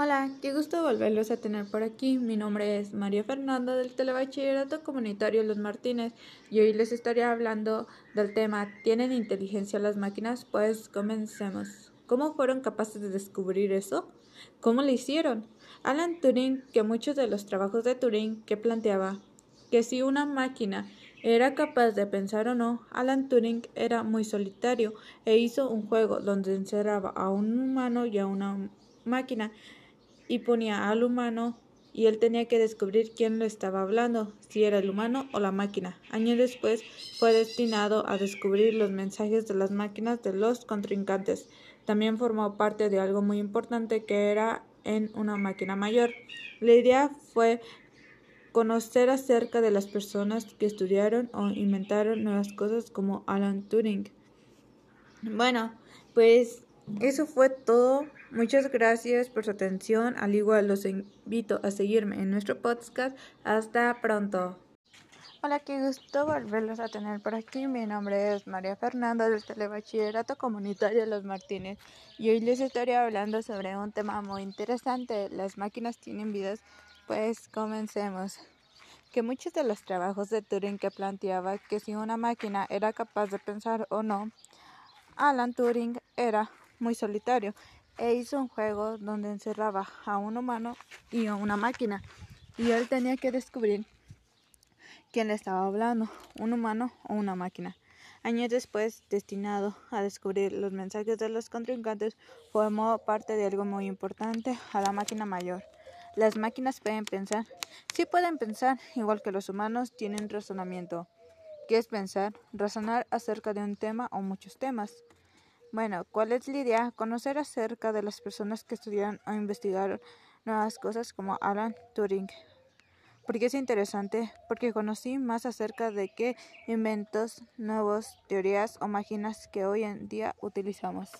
Hola, qué gusto volverlos a tener por aquí. Mi nombre es María Fernanda del Telebachillerato Comunitario Los Martínez y hoy les estaré hablando del tema ¿Tienen inteligencia las máquinas? Pues comencemos. ¿Cómo fueron capaces de descubrir eso? ¿Cómo lo hicieron? Alan Turing, que muchos de los trabajos de Turing que planteaba que si una máquina era capaz de pensar o no, Alan Turing era muy solitario e hizo un juego donde encerraba a un humano y a una máquina y ponía al humano y él tenía que descubrir quién lo estaba hablando, si era el humano o la máquina. Años después fue destinado a descubrir los mensajes de las máquinas de los contrincantes. También formó parte de algo muy importante que era en una máquina mayor. La idea fue conocer acerca de las personas que estudiaron o inventaron nuevas cosas como Alan Turing. Bueno, pues eso fue todo. Muchas gracias por su atención. Al igual los invito a seguirme en nuestro podcast. Hasta pronto. Hola, qué gusto volverlos a tener por aquí. Mi nombre es María Fernanda del Telebachillerato Comunitario Los Martínez y hoy les estaré hablando sobre un tema muy interesante. Las máquinas tienen vidas. Pues comencemos. Que muchos de los trabajos de Turing que planteaba que si una máquina era capaz de pensar o no, Alan Turing era muy solitario e hizo un juego donde encerraba a un humano y a una máquina y él tenía que descubrir quién le estaba hablando, un humano o una máquina. Años después, destinado a descubrir los mensajes de los contrincantes, formó parte de algo muy importante, a la máquina mayor. Las máquinas pueden pensar. Sí pueden pensar, igual que los humanos tienen razonamiento. ¿Qué es pensar? Razonar acerca de un tema o muchos temas. Bueno, ¿cuál es la idea? Conocer acerca de las personas que estudiaron o investigaron nuevas cosas como Alan Turing. ¿Por qué es interesante? Porque conocí más acerca de qué inventos, nuevas teorías o máquinas que hoy en día utilizamos.